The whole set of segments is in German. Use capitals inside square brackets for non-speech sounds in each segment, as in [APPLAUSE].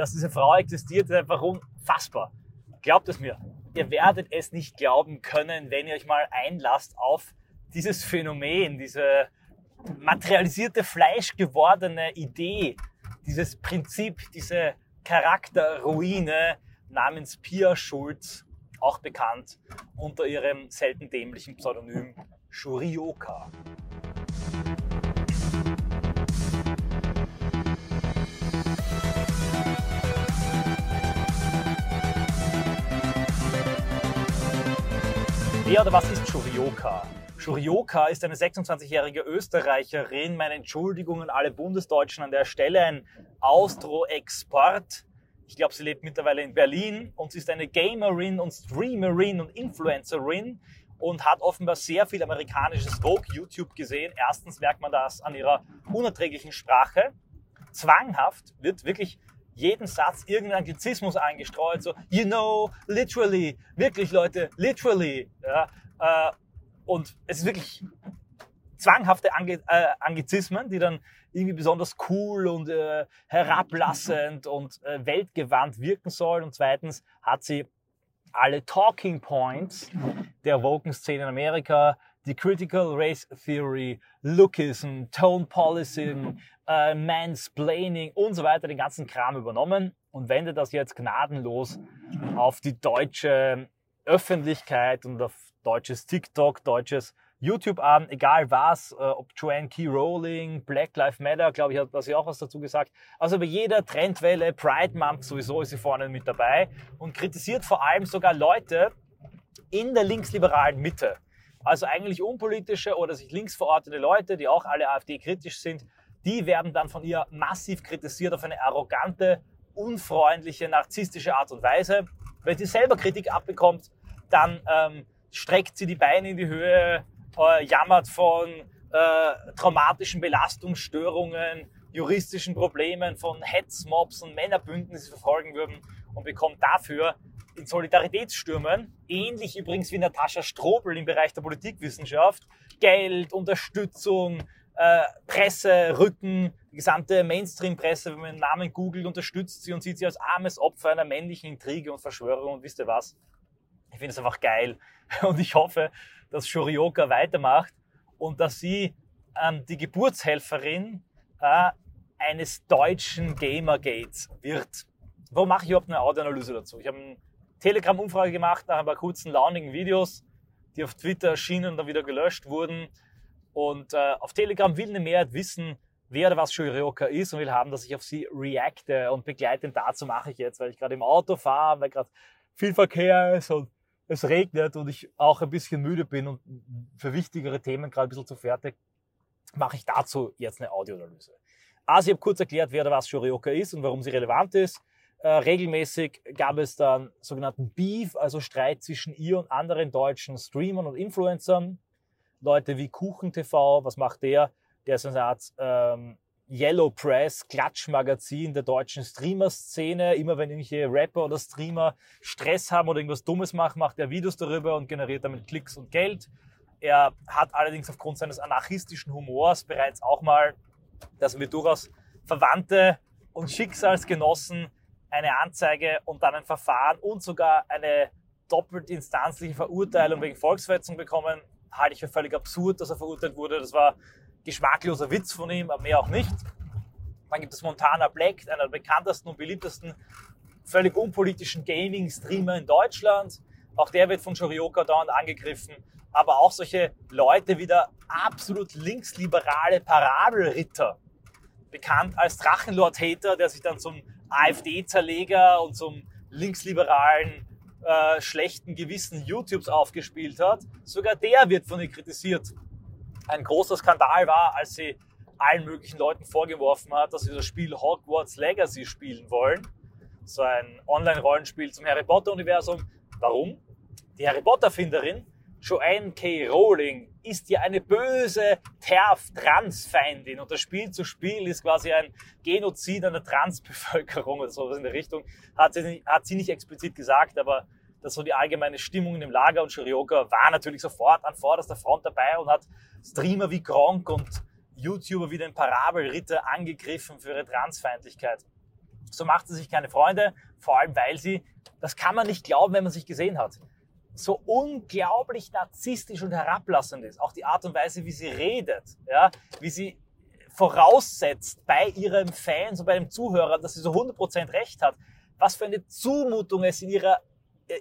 dass diese Frau existiert, ist einfach unfassbar. Glaubt es mir. Ihr werdet es nicht glauben können, wenn ihr euch mal einlasst auf dieses Phänomen, diese materialisierte, fleischgewordene Idee, dieses Prinzip, diese Charakterruine namens Pia Schulz, auch bekannt unter ihrem selten dämlichen Pseudonym Shurioka. Wer oder was ist Shurioka? Shurioka ist eine 26-jährige Österreicherin. Meine Entschuldigung an alle Bundesdeutschen an der Stelle. Ein Austro-Export. Ich glaube, sie lebt mittlerweile in Berlin und sie ist eine Gamerin und Streamerin und Influencerin und hat offenbar sehr viel amerikanisches Vogue YouTube gesehen. Erstens merkt man das an ihrer unerträglichen Sprache. Zwanghaft wird wirklich jeden Satz irgendein Anglizismus eingestreut, so, you know, literally, wirklich Leute, literally. Ja, äh, und es ist wirklich zwanghafte Ange äh, Anglizismen, die dann irgendwie besonders cool und äh, herablassend und äh, weltgewandt wirken sollen. Und zweitens hat sie alle Talking Points der Woken-Szene in Amerika, die Critical Race Theory, Lookism, Tone Policing, äh, Mansplaining und so weiter, den ganzen Kram übernommen und wendet das jetzt gnadenlos auf die deutsche Öffentlichkeit und auf deutsches TikTok, deutsches YouTube an, egal was, äh, ob Joanne Key Rowling, Black Lives Matter, glaube ich, hat sie auch was dazu gesagt. Also bei jeder Trendwelle, Pride Month sowieso ist sie vorne mit dabei und kritisiert vor allem sogar Leute in der linksliberalen Mitte. Also eigentlich unpolitische oder sich links verortete Leute, die auch alle AfD-kritisch sind, die werden dann von ihr massiv kritisiert auf eine arrogante, unfreundliche, narzisstische Art und Weise. Wenn sie selber Kritik abbekommt, dann ähm, streckt sie die Beine in die Höhe, äh, jammert von äh, traumatischen Belastungsstörungen, juristischen Problemen, von Hetzmobs und sie verfolgen würden und bekommt dafür in Solidaritätsstürmen, ähnlich übrigens wie Natascha Strobel im Bereich der Politikwissenschaft, Geld, Unterstützung, äh, Presse, Rücken, die gesamte Mainstream-Presse, wenn man den Namen googelt, unterstützt sie und sieht sie als armes Opfer einer männlichen Intrige und Verschwörung und wisst ihr was? Ich finde es einfach geil [LAUGHS] und ich hoffe, dass Shurioka weitermacht und dass sie ähm, die Geburtshelferin äh, eines deutschen Gamergates wird. Warum mache ich überhaupt eine Audioanalyse dazu? Ich habe eine Telegram-Umfrage gemacht nach ein paar kurzen, launigen Videos, die auf Twitter erschienen und dann wieder gelöscht wurden. Und äh, auf Telegram will eine Mehrheit wissen, wer oder was Shurioka ist und will haben, dass ich auf sie reacte. Und begleitend dazu mache ich jetzt, weil ich gerade im Auto fahre, weil gerade viel Verkehr ist und es regnet und ich auch ein bisschen müde bin und für wichtigere Themen gerade ein bisschen zu fertig, mache ich dazu jetzt eine Audioanalyse. Also ich habe kurz erklärt, wer oder was Shurioka ist und warum sie relevant ist. Äh, regelmäßig gab es dann sogenannten Beef, also Streit zwischen ihr und anderen deutschen Streamern und Influencern. Leute wie Kuchen TV, was macht der? Der ist eine Art ähm, Yellow Press, Klatschmagazin der deutschen Streamer-Szene. Immer wenn irgendwelche Rapper oder Streamer Stress haben oder irgendwas Dummes machen, macht er Videos darüber und generiert damit Klicks und Geld. Er hat allerdings aufgrund seines anarchistischen Humors bereits auch mal, dass wir durchaus Verwandte und Schicksalsgenossen eine Anzeige und dann ein Verfahren und sogar eine doppelt instanzliche Verurteilung wegen Volksverhetzung bekommen, halte ich für völlig absurd, dass er verurteilt wurde. Das war geschmackloser Witz von ihm, aber mehr auch nicht. Dann gibt es Montana Black, einer der bekanntesten und beliebtesten völlig unpolitischen Gaming-Streamer in Deutschland. Auch der wird von Shorioka dauernd angegriffen. Aber auch solche Leute wie der absolut linksliberale Parabelritter, bekannt als Drachenlord-Hater, der sich dann zum AfD-Zerleger und zum linksliberalen, äh, schlechten Gewissen YouTubes aufgespielt hat. Sogar der wird von ihr kritisiert ein großer Skandal war, als sie allen möglichen Leuten vorgeworfen hat, dass sie das Spiel Hogwarts Legacy spielen wollen. So ein Online-Rollenspiel zum Harry Potter-Universum. Warum? Die Harry Potter-Finderin Joanne K. Rowling ist ja eine böse TERF-Trans-Feindin und das Spiel zu spielen ist quasi ein Genozid einer Transbevölkerung oder sowas in der Richtung. Hat sie, nicht, hat sie nicht explizit gesagt, aber das so die allgemeine Stimmung in dem Lager und Shirioka war natürlich sofort an vorderster Front dabei und hat Streamer wie Gronk und YouTuber wie den Parabelritter angegriffen für ihre Transfeindlichkeit. So macht sie sich keine Freunde, vor allem weil sie, das kann man nicht glauben, wenn man sich gesehen hat, so unglaublich narzisstisch und herablassend ist. Auch die Art und Weise, wie sie redet, ja, wie sie voraussetzt bei ihrem Fans und bei dem Zuhörer, dass sie so 100% recht hat. Was für eine Zumutung es in ihrer,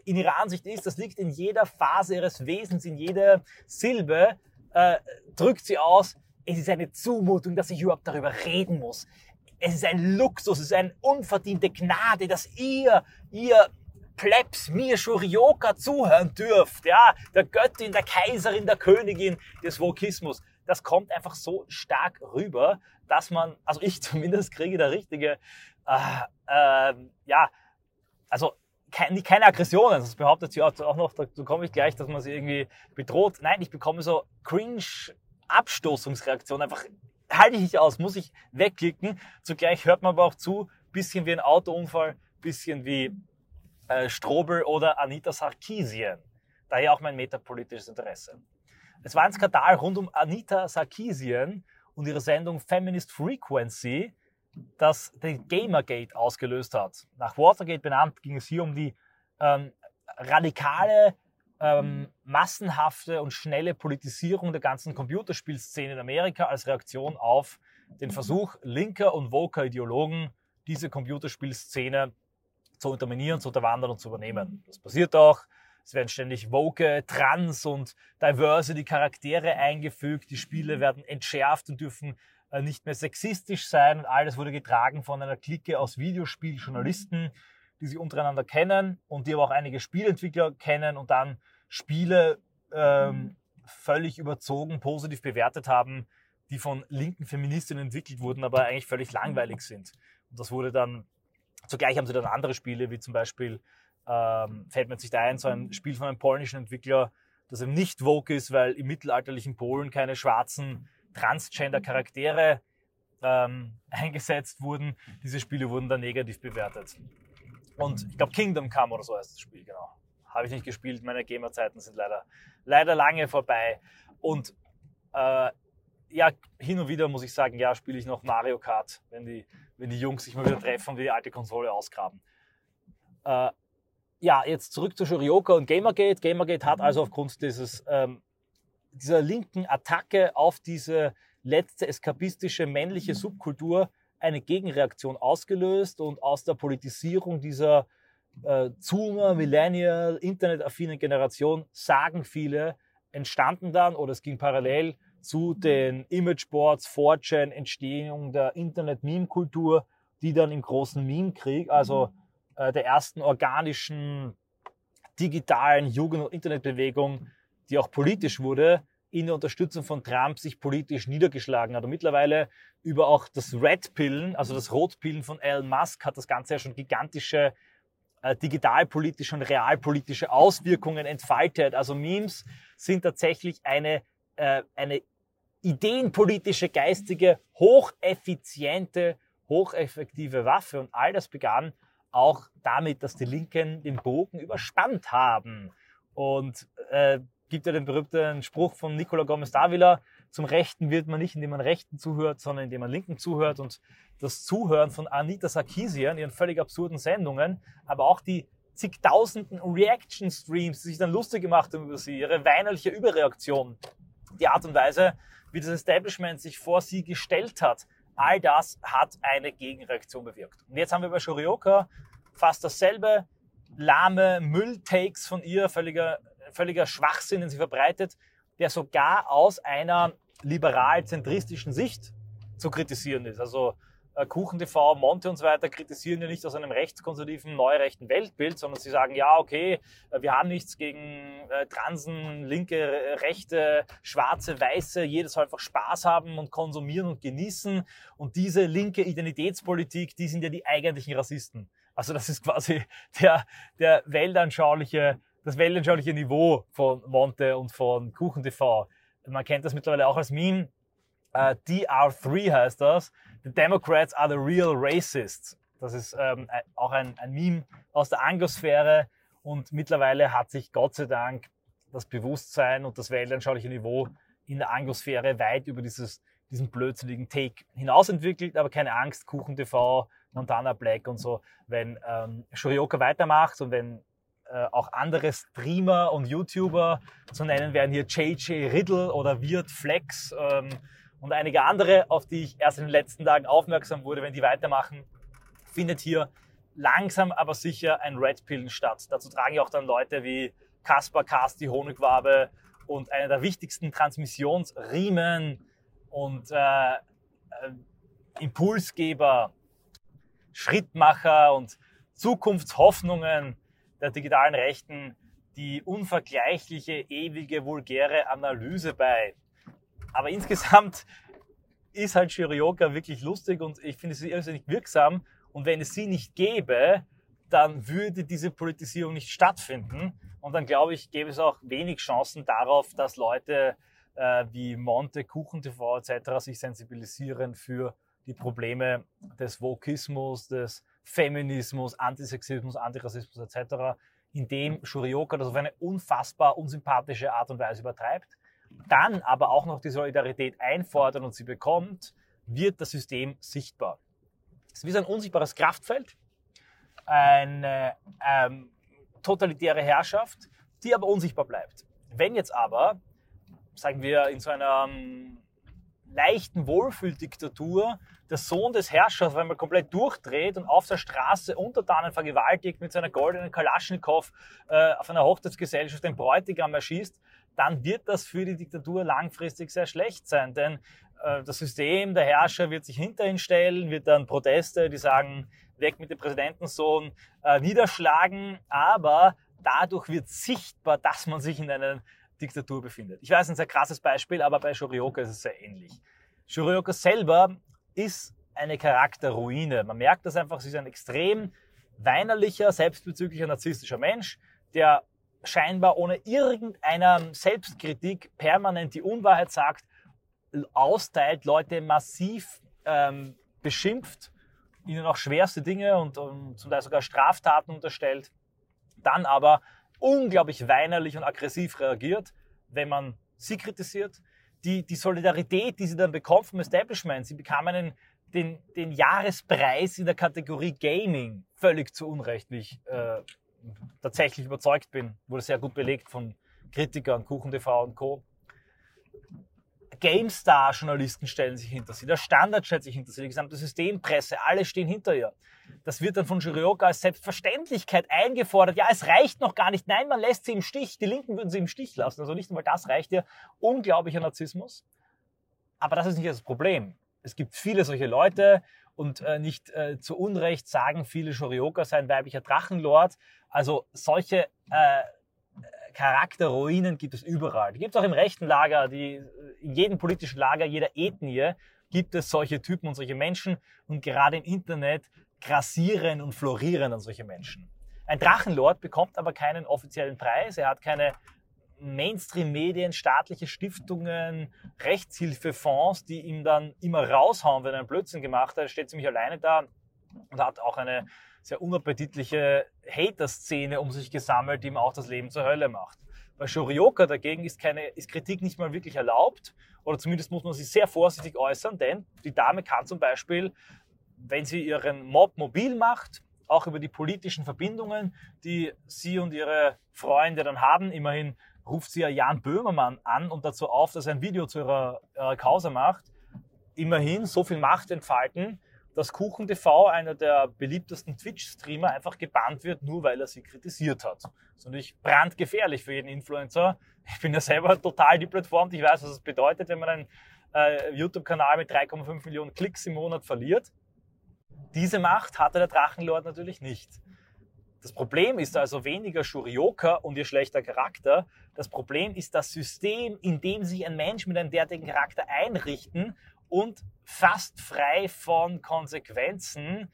in ihrer Ansicht ist, das liegt in jeder Phase ihres Wesens, in jeder Silbe, äh, drückt sie aus, es ist eine Zumutung, dass ich überhaupt darüber reden muss. Es ist ein Luxus, es ist eine unverdiente Gnade, dass ihr, ihr Plebs mir Shurioka zuhören dürft, ja, der Göttin, der Kaiserin, der Königin des Wokismus. Das kommt einfach so stark rüber, dass man, also ich [LAUGHS] zumindest kriege der richtige, äh, äh, ja, also keine, keine Aggressionen, das behauptet sie auch noch, dazu komme ich gleich, dass man sie irgendwie bedroht. Nein, ich bekomme so cringe Abstoßungsreaktionen, einfach halte ich nicht aus, muss ich wegklicken. Zugleich hört man aber auch zu, bisschen wie ein Autounfall, bisschen wie äh, Strobel oder Anita Sarkeesian. Daher auch mein metapolitisches Interesse. Es war ein Skandal rund um Anita Sarkeesian und ihre Sendung Feminist Frequency, das den Gamergate ausgelöst hat. Nach Watergate benannt ging es hier um die ähm, radikale, ähm, massenhafte und schnelle Politisierung der ganzen Computerspielszene in Amerika als Reaktion auf den Versuch linker und woker Ideologen, diese Computerspielszene zu unterminieren, zu unterwandern und zu übernehmen. Das passiert auch. Es werden ständig woke, trans und diversity Charaktere eingefügt. Die Spiele werden entschärft und dürfen äh, nicht mehr sexistisch sein. Und alles wurde getragen von einer Clique aus Videospieljournalisten, die sich untereinander kennen und die aber auch einige Spielentwickler kennen und dann Spiele ähm, völlig überzogen positiv bewertet haben, die von linken Feministinnen entwickelt wurden, aber eigentlich völlig langweilig sind. Und das wurde dann Zugleich haben sie dann andere Spiele, wie zum Beispiel, ähm, fällt mir jetzt nicht ein, so ein Spiel von einem polnischen Entwickler, das eben nicht Vogue ist, weil im mittelalterlichen Polen keine schwarzen Transgender-Charaktere ähm, [LAUGHS] eingesetzt wurden. Diese Spiele wurden dann negativ bewertet. Und ich glaube, Kingdom Come oder so heißt das Spiel, genau. Habe ich nicht gespielt, meine Gamer-Zeiten sind leider, leider lange vorbei. Und äh, ja, hin und wieder muss ich sagen, ja, spiele ich noch Mario Kart, wenn die, wenn die Jungs sich mal wieder treffen und die alte Konsole ausgraben. Äh, ja, jetzt zurück zu Shurioka und Gamergate. Gamergate hat also aufgrund dieses, ähm, dieser linken Attacke auf diese letzte eskapistische männliche Subkultur eine Gegenreaktion ausgelöst und aus der Politisierung dieser äh, Zoomer, Millennial, internetaffinen Generation sagen viele, entstanden dann oder es ging parallel zu den Imageboards, 4chan, Entstehung der Internet-Meme-Kultur, die dann im großen Meme-Krieg, also äh, der ersten organischen digitalen Jugend- und Internetbewegung, die auch politisch wurde, in der Unterstützung von Trump sich politisch niedergeschlagen hat. Und mittlerweile über auch das Red-Pillen, also das Rotpillen von Elon Musk, hat das Ganze ja schon gigantische äh, digitalpolitische und realpolitische Auswirkungen entfaltet. Also Memes sind tatsächlich eine äh, eine ideenpolitische, geistige, hocheffiziente, hocheffektive Waffe. Und all das begann auch damit, dass die Linken den Bogen überspannt haben. Und äh, gibt ja den berühmten Spruch von Nicola Gomez Davila, zum Rechten wird man nicht, indem man Rechten zuhört, sondern indem man Linken zuhört. Und das Zuhören von Anita Sarkeesian, ihren völlig absurden Sendungen, aber auch die zigtausenden Reaction-Streams, die sich dann lustig gemacht haben über sie, ihre weinerliche Überreaktion, die Art und Weise, wie das Establishment sich vor sie gestellt hat, all das hat eine Gegenreaktion bewirkt. Und jetzt haben wir bei Shurioka fast dasselbe, lahme Mülltakes von ihr, völliger, völliger Schwachsinn, den sie verbreitet, der sogar aus einer liberal-zentristischen Sicht zu kritisieren ist. Also äh, KuchenTV, Monte und so weiter kritisieren ja nicht aus einem rechtskonservativen, neurechten Weltbild, sondern sie sagen, ja, okay, äh, wir haben nichts gegen äh, Transen, linke, rechte, schwarze, weiße, jeder soll einfach Spaß haben und konsumieren und genießen. Und diese linke Identitätspolitik, die sind ja die eigentlichen Rassisten. Also das ist quasi der, der weltanschauliche, das weltanschauliche Niveau von Monte und von KuchenTV. Man kennt das mittlerweile auch als Meme. Uh, DR3 heißt das. The Democrats are the real racists. Das ist ähm, auch ein, ein Meme aus der Angosphäre und mittlerweile hat sich Gott sei Dank das Bewusstsein und das weltanschauliche Niveau in der Angosphäre weit über dieses diesen blödsinnigen Take hinaus entwickelt, aber keine Angst, Kuchen TV, Montana Black und so, wenn ähm, Shurioka weitermacht und wenn äh, auch andere Streamer und YouTuber zu nennen werden, hier JJ Riddle oder Wirt Flex ähm, und einige andere, auf die ich erst in den letzten Tagen aufmerksam wurde, wenn die weitermachen, findet hier langsam aber sicher ein Red Pillen statt. Dazu tragen ja auch dann Leute wie Kaspar Kasti Honigwabe und einer der wichtigsten Transmissionsriemen und äh, äh, Impulsgeber, Schrittmacher und Zukunftshoffnungen der digitalen Rechten die unvergleichliche, ewige, vulgäre Analyse bei. Aber insgesamt ist halt Shirioka wirklich lustig und ich finde sie irrsinnig wirksam. Und wenn es sie nicht gäbe, dann würde diese Politisierung nicht stattfinden. Und dann glaube ich, gäbe es auch wenig Chancen darauf, dass Leute äh, wie Monte, Kuchen TV etc. sich sensibilisieren für die Probleme des Vokismus, des Feminismus, Antisexismus, Antirassismus etc., indem Shurioka das auf eine unfassbar unsympathische Art und Weise übertreibt, dann aber auch noch die Solidarität einfordert und sie bekommt, wird das System sichtbar. Es ist ein unsichtbares Kraftfeld, eine ähm, totalitäre Herrschaft, die aber unsichtbar bleibt. Wenn jetzt aber, sagen wir, in so einer ähm, leichten Wohlfühldiktatur der Sohn des Herrschers einmal komplett durchdreht und auf der Straße Untertanen vergewaltigt mit seiner goldenen Kalaschnikow äh, auf einer Hochzeitsgesellschaft den Bräutigam erschießt, dann wird das für die Diktatur langfristig sehr schlecht sein. Denn äh, das System, der Herrscher wird sich hinter ihn stellen, wird dann Proteste, die sagen, weg mit dem Präsidentensohn, äh, niederschlagen, aber dadurch wird sichtbar, dass man sich in einer Diktatur befindet. Ich weiß, ein sehr krasses Beispiel, aber bei Shurioka ist es sehr ähnlich. Shurioka selber ist eine Charakterruine. Man merkt das einfach, sie ist ein extrem weinerlicher, selbstbezüglicher, narzisstischer Mensch, der scheinbar ohne irgendeiner Selbstkritik permanent die Unwahrheit sagt, austeilt, Leute massiv ähm, beschimpft, ihnen auch schwerste Dinge und, und zum Teil sogar Straftaten unterstellt, dann aber unglaublich weinerlich und aggressiv reagiert, wenn man sie kritisiert. Die, die Solidarität, die sie dann bekommt vom Establishment, sie bekam einen, den, den Jahrespreis in der Kategorie Gaming, völlig zu Unrecht, wie ich äh, tatsächlich überzeugt bin, wurde sehr gut belegt von Kritikern, KuchenTV und Co. GameStar-Journalisten stellen sich hinter sie, der Standard stellt sich hinter sie, die gesamte Systempresse, alle stehen hinter ihr. Das wird dann von Shirioka als Selbstverständlichkeit eingefordert. Ja, es reicht noch gar nicht. Nein, man lässt sie im Stich. Die Linken würden sie im Stich lassen. Also nicht einmal das reicht ihr. Unglaublicher Narzissmus. Aber das ist nicht das Problem. Es gibt viele solche Leute und äh, nicht äh, zu Unrecht sagen viele Shorioka sei ein weiblicher Drachenlord. Also solche äh, Charakterruinen gibt es überall. Die gibt es auch im rechten Lager, die, in jedem politischen Lager, jeder Ethnie gibt es solche Typen und solche Menschen. Und gerade im Internet grassieren und florieren an solche Menschen. Ein Drachenlord bekommt aber keinen offiziellen Preis. Er hat keine Mainstream-Medien, staatliche Stiftungen, Rechtshilfefonds, die ihm dann immer raushauen, wenn er einen Blödsinn gemacht hat. Er steht ziemlich alleine da und hat auch eine sehr unappetitliche Hater-Szene um sich gesammelt, die ihm auch das Leben zur Hölle macht. Bei Shorioka dagegen ist, keine, ist Kritik nicht mal wirklich erlaubt oder zumindest muss man sie sehr vorsichtig äußern, denn die Dame kann zum Beispiel, wenn sie ihren Mob mobil macht, auch über die politischen Verbindungen, die sie und ihre Freunde dann haben, immerhin ruft sie ja Jan Böhmermann an und dazu auf, dass er ein Video zu ihrer, ihrer Causa macht, immerhin so viel Macht entfalten, dass Kuchen TV, einer der beliebtesten Twitch-Streamer, einfach gebannt wird, nur weil er sie kritisiert hat. Das ist natürlich brandgefährlich für jeden Influencer. Ich bin ja selber total deplatformt. Ich weiß, was es bedeutet, wenn man einen äh, YouTube-Kanal mit 3,5 Millionen Klicks im Monat verliert. Diese Macht hatte der Drachenlord natürlich nicht. Das Problem ist also weniger Shurioka und ihr schlechter Charakter. Das Problem ist das System, in dem sich ein Mensch mit einem derartigen Charakter einrichten und fast frei von Konsequenzen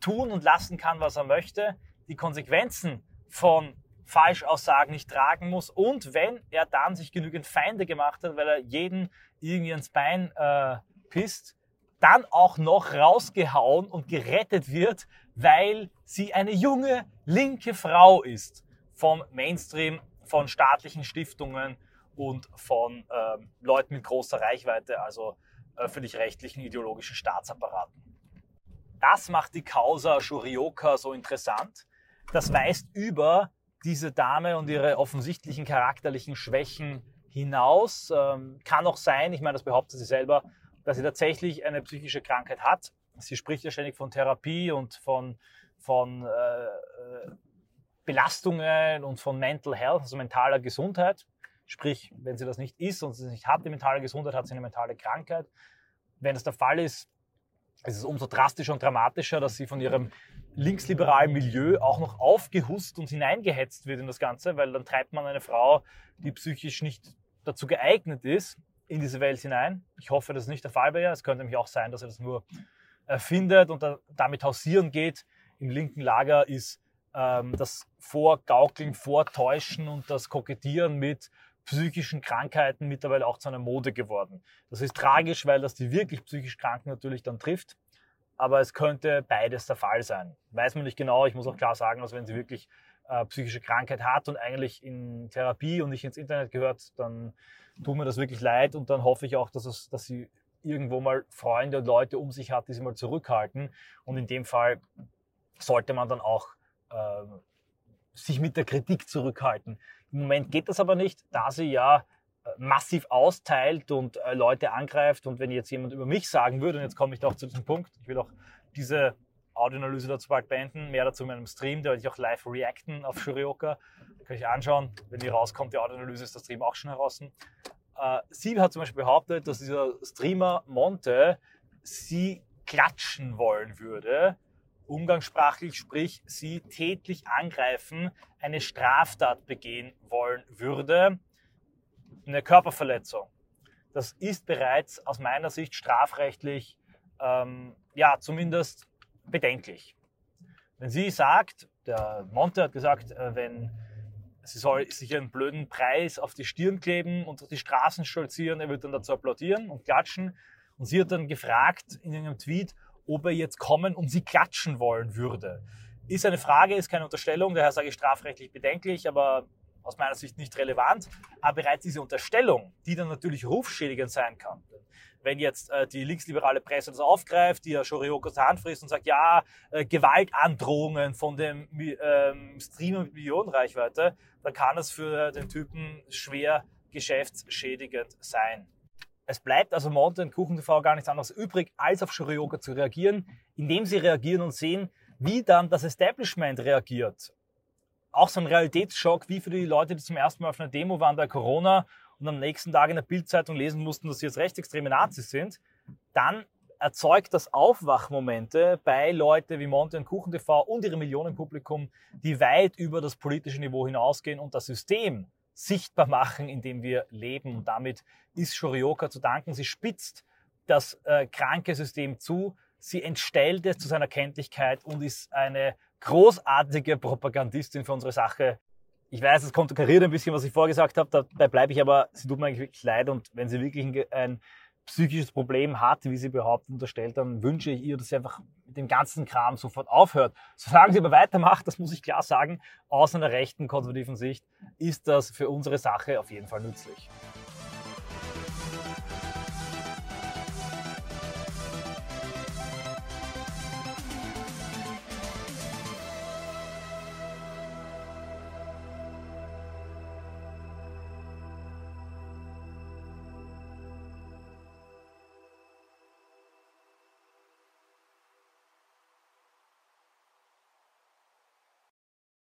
tun und lassen kann, was er möchte, die Konsequenzen von Falschaussagen nicht tragen muss und wenn er dann sich genügend Feinde gemacht hat, weil er jeden irgendwie ins Bein äh, pisst, dann auch noch rausgehauen und gerettet wird, weil sie eine junge linke Frau ist vom Mainstream, von staatlichen Stiftungen und von ähm, Leuten mit großer Reichweite, also öffentlich-rechtlichen ideologischen Staatsapparaten. Das macht die Causa Shurioka so interessant. Das weist über diese Dame und ihre offensichtlichen charakterlichen Schwächen hinaus. Ähm, kann auch sein, ich meine, das behauptet sie selber, dass sie tatsächlich eine psychische Krankheit hat. Sie spricht ja ständig von Therapie und von, von äh, äh Belastungen und von Mental Health, also mentaler Gesundheit. Sprich, wenn sie das nicht ist und sie nicht hat, die mentale Gesundheit, hat sie eine mentale Krankheit. Wenn das der Fall ist, ist es umso drastischer und dramatischer, dass sie von ihrem linksliberalen Milieu auch noch aufgehust und hineingehetzt wird in das Ganze, weil dann treibt man eine Frau, die psychisch nicht dazu geeignet ist, in diese Welt hinein. Ich hoffe, das ist nicht der Fall bei ihr. Es könnte nämlich auch sein, dass er das nur erfindet und damit hausieren geht. Im linken Lager ist ähm, das Vorgaukeln, Vortäuschen und das Kokettieren mit psychischen Krankheiten mittlerweile auch zu einer Mode geworden. Das ist tragisch, weil das die wirklich psychisch Kranken natürlich dann trifft. Aber es könnte beides der Fall sein. Weiß man nicht genau. Ich muss auch klar sagen, dass wenn sie wirklich äh, psychische Krankheit hat und eigentlich in Therapie und nicht ins Internet gehört, dann tut mir das wirklich leid und dann hoffe ich auch, dass, es, dass sie irgendwo mal Freunde und Leute um sich hat, die sie mal zurückhalten. Und in dem Fall sollte man dann auch äh, sich mit der Kritik zurückhalten. Im Moment geht das aber nicht, da sie ja äh, massiv austeilt und äh, Leute angreift. Und wenn jetzt jemand über mich sagen würde, und jetzt komme ich doch zu diesem Punkt, ich will auch diese Audioanalyse dazu bald beenden, mehr dazu in meinem Stream, da werde ich auch live reacten auf Shurioka. Da kann ich anschauen, wenn die rauskommt, die Audioanalyse ist der Stream auch schon heraus. Äh, sie hat zum Beispiel behauptet, dass dieser Streamer Monte sie klatschen wollen würde, umgangssprachlich, sprich sie tätlich angreifen, eine Straftat begehen wollen würde, eine Körperverletzung. Das ist bereits aus meiner Sicht strafrechtlich, ähm, ja, zumindest bedenklich. Wenn sie sagt, der Monte hat gesagt, äh, wenn sie soll sich einen blöden Preis auf die Stirn kleben und durch die Straßen stolzieren, er wird dann dazu applaudieren und klatschen. Und sie hat dann gefragt in einem Tweet, ob er jetzt kommen und sie klatschen wollen würde. Ist eine Frage, ist keine Unterstellung, daher sage ich strafrechtlich bedenklich, aber aus meiner Sicht nicht relevant. Aber bereits diese Unterstellung, die dann natürlich rufschädigend sein kann. Wenn jetzt äh, die linksliberale Presse das aufgreift, die ja Shorioka zur Hand frisst und sagt, ja, äh, Gewaltandrohungen von dem ähm, Streamer mit Millionenreichweite, dann kann es für den Typen schwer geschäftsschädigend sein. Es bleibt also Monte und Kuchen TV gar nichts anderes übrig, als auf Shurioka zu reagieren, indem sie reagieren und sehen, wie dann das Establishment reagiert. Auch so ein Realitätsschock, wie für die Leute, die zum ersten Mal auf einer Demo waren bei Corona und am nächsten Tag in der Bildzeitung lesen mussten, dass sie jetzt rechtsextreme Nazis sind. Dann erzeugt das Aufwachmomente bei Leute wie Monte und Kuchen TV und ihrem Millionenpublikum, die weit über das politische Niveau hinausgehen und das System sichtbar machen, in dem wir leben. Und damit ist Shorioka zu danken. Sie spitzt das äh, kranke System zu, sie entstellt es zu seiner Kenntlichkeit und ist eine großartige Propagandistin für unsere Sache. Ich weiß, es konterkariert ein bisschen, was ich vorgesagt habe, dabei bleibe ich aber, sie tut mir eigentlich wirklich leid und wenn sie wirklich ein, ein psychisches Problem hat, wie sie behauptet, unterstellt, dann wünsche ich ihr, dass sie einfach mit dem ganzen Kram sofort aufhört. Solange sie aber weitermacht, das muss ich klar sagen, aus einer rechten, konservativen Sicht, ist das für unsere Sache auf jeden Fall nützlich.